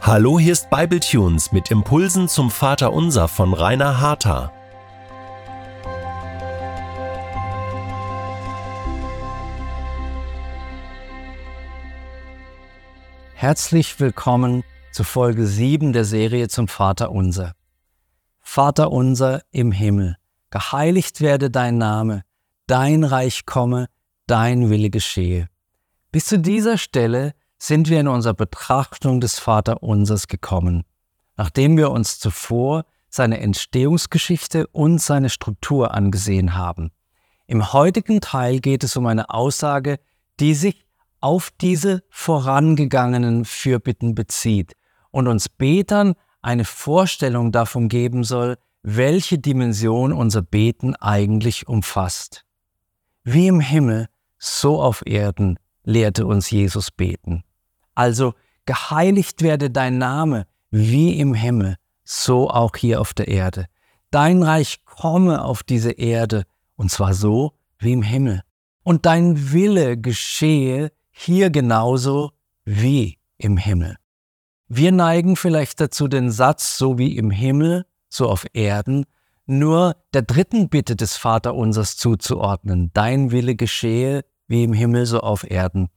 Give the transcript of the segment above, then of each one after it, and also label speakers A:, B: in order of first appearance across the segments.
A: Hallo, hier ist Bibletunes mit Impulsen zum Vater Unser von Rainer Harter.
B: Herzlich willkommen zu Folge 7 der Serie zum Vater Unser. Vater unser im Himmel, geheiligt werde dein Name, dein Reich komme, dein Wille geschehe. Bis zu dieser Stelle sind wir in unserer Betrachtung des Vaterunsers gekommen, nachdem wir uns zuvor seine Entstehungsgeschichte und seine Struktur angesehen haben. Im heutigen Teil geht es um eine Aussage, die sich auf diese vorangegangenen Fürbitten bezieht und uns Betern eine Vorstellung davon geben soll, welche Dimension unser Beten eigentlich umfasst. Wie im Himmel, so auf Erden lehrte uns Jesus beten. Also geheiligt werde dein Name wie im Himmel, so auch hier auf der Erde. Dein Reich komme auf diese Erde, und zwar so wie im Himmel. Und dein Wille geschehe hier genauso wie im Himmel. Wir neigen vielleicht dazu, den Satz so wie im Himmel, so auf Erden, nur der dritten Bitte des Vaterunsers zuzuordnen. Dein Wille geschehe wie im Himmel, so auf Erden.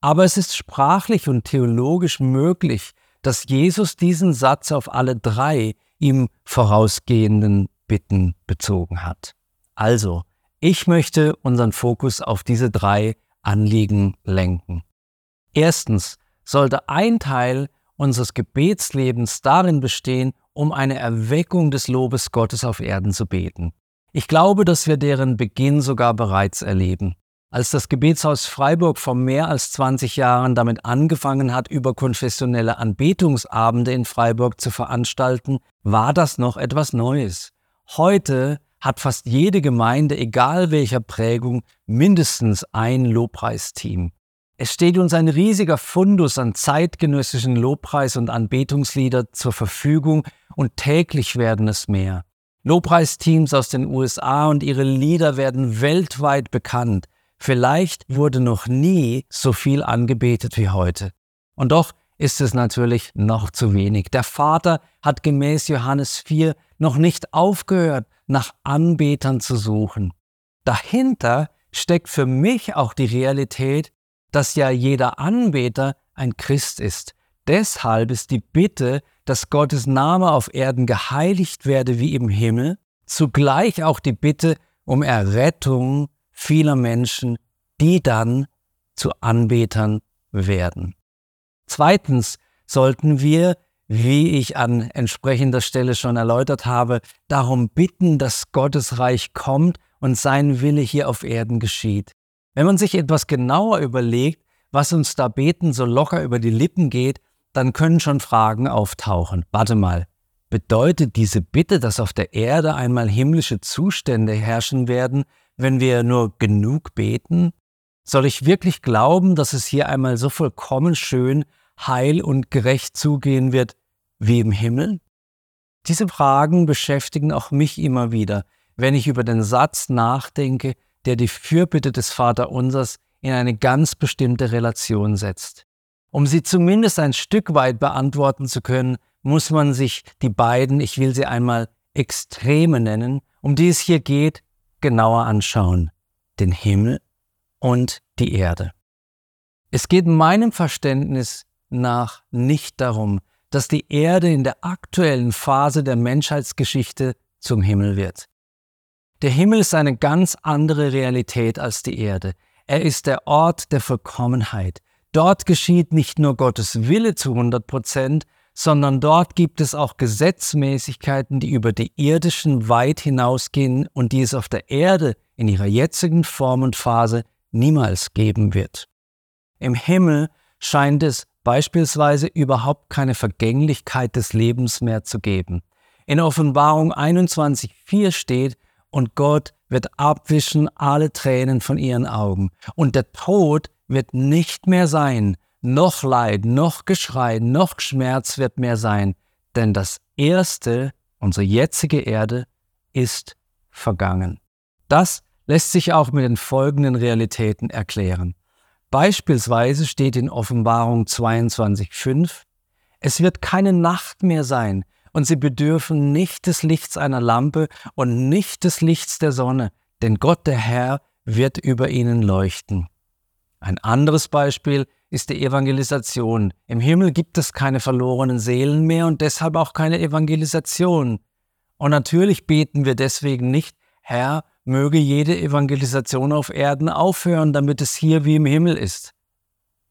B: Aber es ist sprachlich und theologisch möglich, dass Jesus diesen Satz auf alle drei ihm vorausgehenden Bitten bezogen hat. Also, ich möchte unseren Fokus auf diese drei Anliegen lenken. Erstens sollte ein Teil unseres Gebetslebens darin bestehen, um eine Erweckung des Lobes Gottes auf Erden zu beten. Ich glaube, dass wir deren Beginn sogar bereits erleben. Als das Gebetshaus Freiburg vor mehr als 20 Jahren damit angefangen hat, überkonfessionelle Anbetungsabende in Freiburg zu veranstalten, war das noch etwas Neues. Heute hat fast jede Gemeinde, egal welcher Prägung, mindestens ein Lobpreisteam. Es steht uns ein riesiger Fundus an zeitgenössischen Lobpreis- und Anbetungslieder zur Verfügung und täglich werden es mehr. Lobpreisteams aus den USA und ihre Lieder werden weltweit bekannt. Vielleicht wurde noch nie so viel angebetet wie heute. Und doch ist es natürlich noch zu wenig. Der Vater hat gemäß Johannes 4 noch nicht aufgehört, nach Anbetern zu suchen. Dahinter steckt für mich auch die Realität, dass ja jeder Anbeter ein Christ ist. Deshalb ist die Bitte, dass Gottes Name auf Erden geheiligt werde wie im Himmel, zugleich auch die Bitte um Errettung vieler Menschen, die dann zu Anbetern werden. Zweitens sollten wir, wie ich an entsprechender Stelle schon erläutert habe, darum bitten, dass Gottes Reich kommt und sein Wille hier auf Erden geschieht. Wenn man sich etwas genauer überlegt, was uns da beten so locker über die Lippen geht, dann können schon Fragen auftauchen. Warte mal, bedeutet diese Bitte, dass auf der Erde einmal himmlische Zustände herrschen werden, wenn wir nur genug beten? Soll ich wirklich glauben, dass es hier einmal so vollkommen schön, heil und gerecht zugehen wird wie im Himmel? Diese Fragen beschäftigen auch mich immer wieder, wenn ich über den Satz nachdenke, der die Fürbitte des Vaterunsers in eine ganz bestimmte Relation setzt. Um sie zumindest ein Stück weit beantworten zu können, muss man sich die beiden, ich will sie einmal Extreme nennen, um die es hier geht, genauer anschauen. Den Himmel und die Erde. Es geht meinem Verständnis nach nicht darum, dass die Erde in der aktuellen Phase der Menschheitsgeschichte zum Himmel wird. Der Himmel ist eine ganz andere Realität als die Erde. Er ist der Ort der Vollkommenheit. Dort geschieht nicht nur Gottes Wille zu 100 Prozent, sondern dort gibt es auch Gesetzmäßigkeiten, die über die irdischen weit hinausgehen und die es auf der Erde in ihrer jetzigen Form und Phase niemals geben wird. Im Himmel scheint es beispielsweise überhaupt keine Vergänglichkeit des Lebens mehr zu geben. In Offenbarung 21.4 steht, und Gott wird abwischen alle Tränen von ihren Augen. Und der Tod wird nicht mehr sein, noch Leid, noch Geschrei, noch Schmerz wird mehr sein, denn das Erste, unsere jetzige Erde, ist vergangen. Das lässt sich auch mit den folgenden Realitäten erklären. Beispielsweise steht in Offenbarung 22.5, es wird keine Nacht mehr sein, und sie bedürfen nicht des Lichts einer Lampe und nicht des Lichts der Sonne, denn Gott der Herr wird über ihnen leuchten. Ein anderes Beispiel ist die Evangelisation. Im Himmel gibt es keine verlorenen Seelen mehr und deshalb auch keine Evangelisation. Und natürlich beten wir deswegen nicht, Herr, möge jede Evangelisation auf Erden aufhören, damit es hier wie im Himmel ist.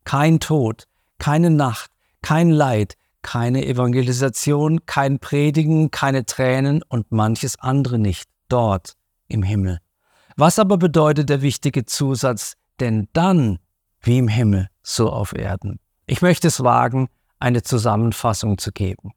B: Kein Tod, keine Nacht, kein Leid, keine Evangelisation, kein Predigen, keine Tränen und manches andere nicht dort im Himmel. Was aber bedeutet der wichtige Zusatz, denn dann wie im Himmel, so auf Erden? Ich möchte es wagen, eine Zusammenfassung zu geben.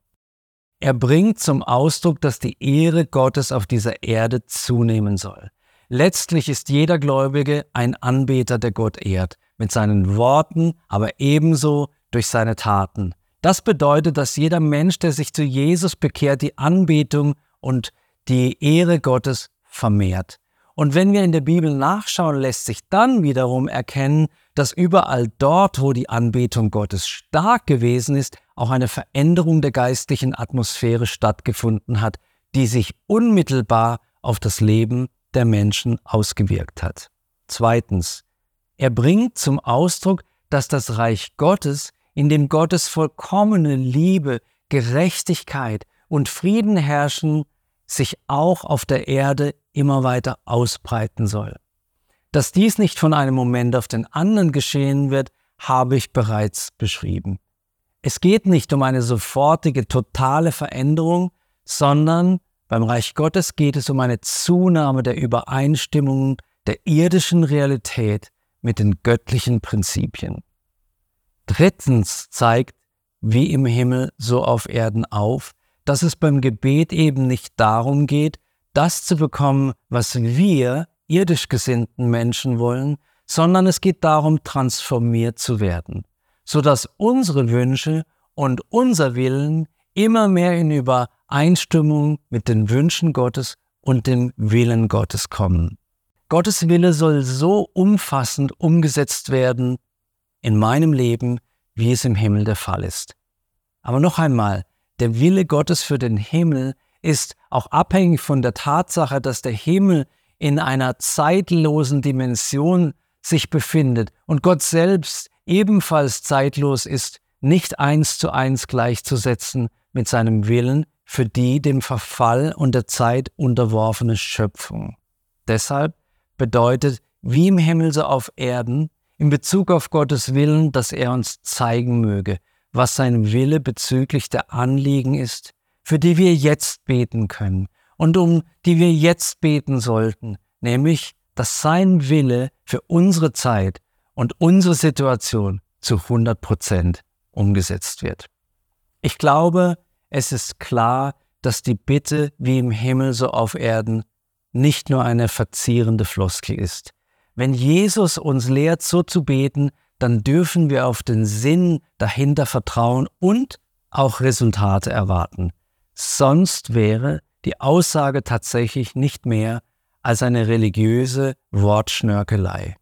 B: Er bringt zum Ausdruck, dass die Ehre Gottes auf dieser Erde zunehmen soll. Letztlich ist jeder Gläubige ein Anbeter, der Gott ehrt, mit seinen Worten, aber ebenso durch seine Taten. Das bedeutet, dass jeder Mensch, der sich zu Jesus bekehrt, die Anbetung und die Ehre Gottes vermehrt. Und wenn wir in der Bibel nachschauen, lässt sich dann wiederum erkennen, dass überall dort, wo die Anbetung Gottes stark gewesen ist, auch eine Veränderung der geistlichen Atmosphäre stattgefunden hat, die sich unmittelbar auf das Leben der Menschen ausgewirkt hat. Zweitens, er bringt zum Ausdruck, dass das Reich Gottes in dem Gottes vollkommene Liebe, Gerechtigkeit und Frieden herrschen, sich auch auf der Erde immer weiter ausbreiten soll. Dass dies nicht von einem Moment auf den anderen geschehen wird, habe ich bereits beschrieben. Es geht nicht um eine sofortige, totale Veränderung, sondern beim Reich Gottes geht es um eine Zunahme der Übereinstimmung der irdischen Realität mit den göttlichen Prinzipien. Drittens zeigt, wie im Himmel so auf Erden auf, dass es beim Gebet eben nicht darum geht, das zu bekommen, was wir irdisch gesinnten Menschen wollen, sondern es geht darum, transformiert zu werden, sodass unsere Wünsche und unser Willen immer mehr in Übereinstimmung mit den Wünschen Gottes und dem Willen Gottes kommen. Gottes Wille soll so umfassend umgesetzt werden, in meinem Leben, wie es im Himmel der Fall ist. Aber noch einmal, der Wille Gottes für den Himmel ist auch abhängig von der Tatsache, dass der Himmel in einer zeitlosen Dimension sich befindet und Gott selbst ebenfalls zeitlos ist, nicht eins zu eins gleichzusetzen mit seinem Willen für die dem Verfall und der Zeit unterworfene Schöpfung. Deshalb bedeutet wie im Himmel so auf Erden in Bezug auf Gottes Willen, dass er uns zeigen möge, was sein Wille bezüglich der Anliegen ist, für die wir jetzt beten können und um die wir jetzt beten sollten, nämlich, dass sein Wille für unsere Zeit und unsere Situation zu 100 Prozent umgesetzt wird. Ich glaube, es ist klar, dass die Bitte wie im Himmel so auf Erden nicht nur eine verzierende Floskel ist, wenn Jesus uns lehrt, so zu beten, dann dürfen wir auf den Sinn dahinter vertrauen und auch Resultate erwarten. Sonst wäre die Aussage tatsächlich nicht mehr als eine religiöse Wortschnörkelei.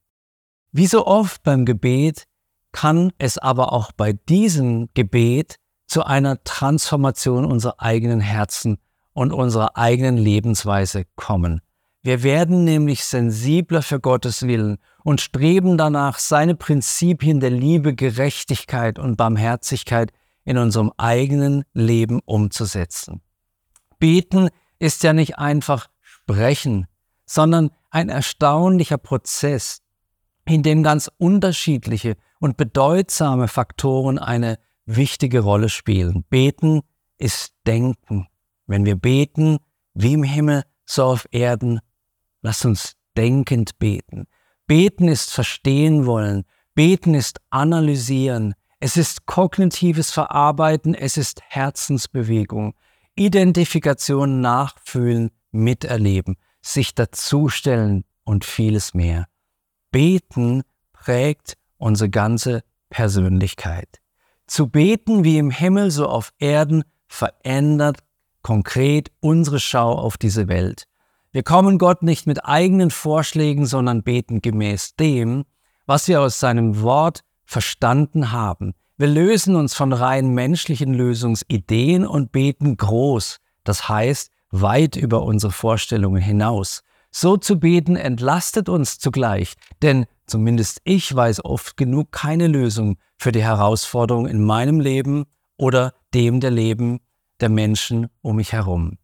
B: Wie so oft beim Gebet kann es aber auch bei diesem Gebet zu einer Transformation unserer eigenen Herzen und unserer eigenen Lebensweise kommen. Wir werden nämlich sensibler für Gottes Willen und streben danach, seine Prinzipien der Liebe, Gerechtigkeit und Barmherzigkeit in unserem eigenen Leben umzusetzen. Beten ist ja nicht einfach sprechen, sondern ein erstaunlicher Prozess, in dem ganz unterschiedliche und bedeutsame Faktoren eine wichtige Rolle spielen. Beten ist Denken. Wenn wir beten, wie im Himmel, so auf Erden, Lass uns denkend beten. Beten ist verstehen wollen. Beten ist analysieren. Es ist kognitives Verarbeiten. Es ist Herzensbewegung. Identifikation, Nachfühlen, Miterleben, sich dazustellen und vieles mehr. Beten prägt unsere ganze Persönlichkeit. Zu beten wie im Himmel so auf Erden verändert konkret unsere Schau auf diese Welt. Wir kommen Gott nicht mit eigenen Vorschlägen, sondern beten gemäß dem, was wir aus seinem Wort verstanden haben. Wir lösen uns von rein menschlichen Lösungsideen und beten groß, das heißt weit über unsere Vorstellungen hinaus. So zu beten entlastet uns zugleich, denn zumindest ich weiß oft genug keine Lösung für die Herausforderung in meinem Leben oder dem der Leben der Menschen um mich herum.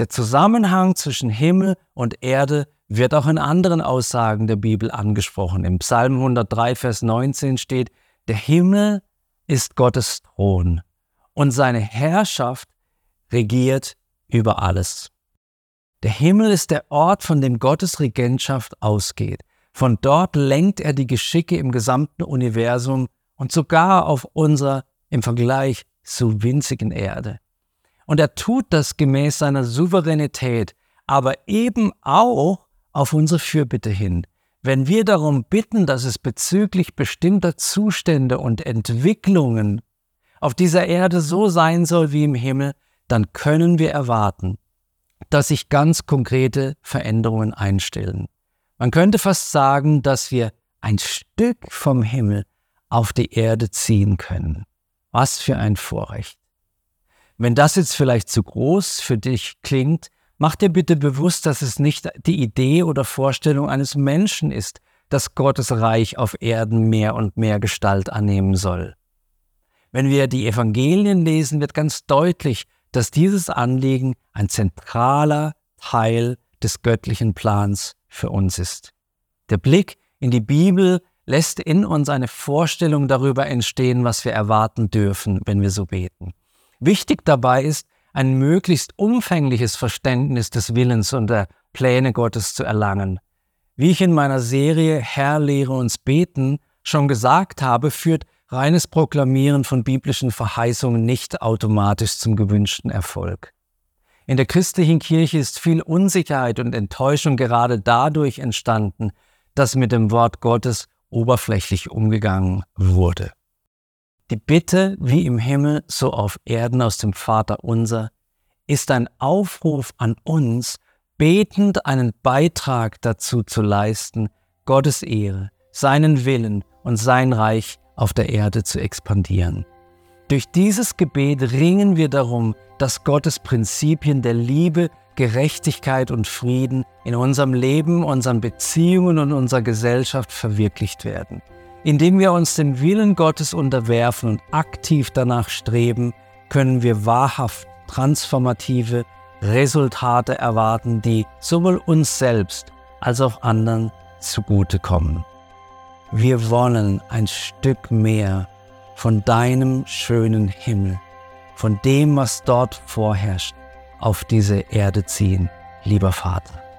B: Der Zusammenhang zwischen Himmel und Erde wird auch in anderen Aussagen der Bibel angesprochen. Im Psalm 103, Vers 19 steht, der Himmel ist Gottes Thron und seine Herrschaft regiert über alles. Der Himmel ist der Ort, von dem Gottes Regentschaft ausgeht. Von dort lenkt er die Geschicke im gesamten Universum und sogar auf unserer im Vergleich zu winzigen Erde. Und er tut das gemäß seiner Souveränität, aber eben auch auf unsere Fürbitte hin. Wenn wir darum bitten, dass es bezüglich bestimmter Zustände und Entwicklungen auf dieser Erde so sein soll wie im Himmel, dann können wir erwarten, dass sich ganz konkrete Veränderungen einstellen. Man könnte fast sagen, dass wir ein Stück vom Himmel auf die Erde ziehen können. Was für ein Vorrecht. Wenn das jetzt vielleicht zu groß für dich klingt, mach dir bitte bewusst, dass es nicht die Idee oder Vorstellung eines Menschen ist, dass Gottes Reich auf Erden mehr und mehr Gestalt annehmen soll. Wenn wir die Evangelien lesen, wird ganz deutlich, dass dieses Anliegen ein zentraler Teil des göttlichen Plans für uns ist. Der Blick in die Bibel lässt in uns eine Vorstellung darüber entstehen, was wir erwarten dürfen, wenn wir so beten. Wichtig dabei ist, ein möglichst umfängliches Verständnis des Willens und der Pläne Gottes zu erlangen. Wie ich in meiner Serie Herr lehre uns beten schon gesagt habe, führt reines Proklamieren von biblischen Verheißungen nicht automatisch zum gewünschten Erfolg. In der christlichen Kirche ist viel Unsicherheit und Enttäuschung gerade dadurch entstanden, dass mit dem Wort Gottes oberflächlich umgegangen wurde. Die Bitte, wie im Himmel, so auf Erden aus dem Vater unser, ist ein Aufruf an uns, betend einen Beitrag dazu zu leisten, Gottes Ehre, seinen Willen und sein Reich auf der Erde zu expandieren. Durch dieses Gebet ringen wir darum, dass Gottes Prinzipien der Liebe, Gerechtigkeit und Frieden in unserem Leben, unseren Beziehungen und unserer Gesellschaft verwirklicht werden. Indem wir uns dem Willen Gottes unterwerfen und aktiv danach streben, können wir wahrhaft transformative Resultate erwarten, die sowohl uns selbst als auch anderen zugutekommen. Wir wollen ein Stück mehr von deinem schönen Himmel, von dem, was dort vorherrscht, auf diese Erde ziehen, lieber Vater.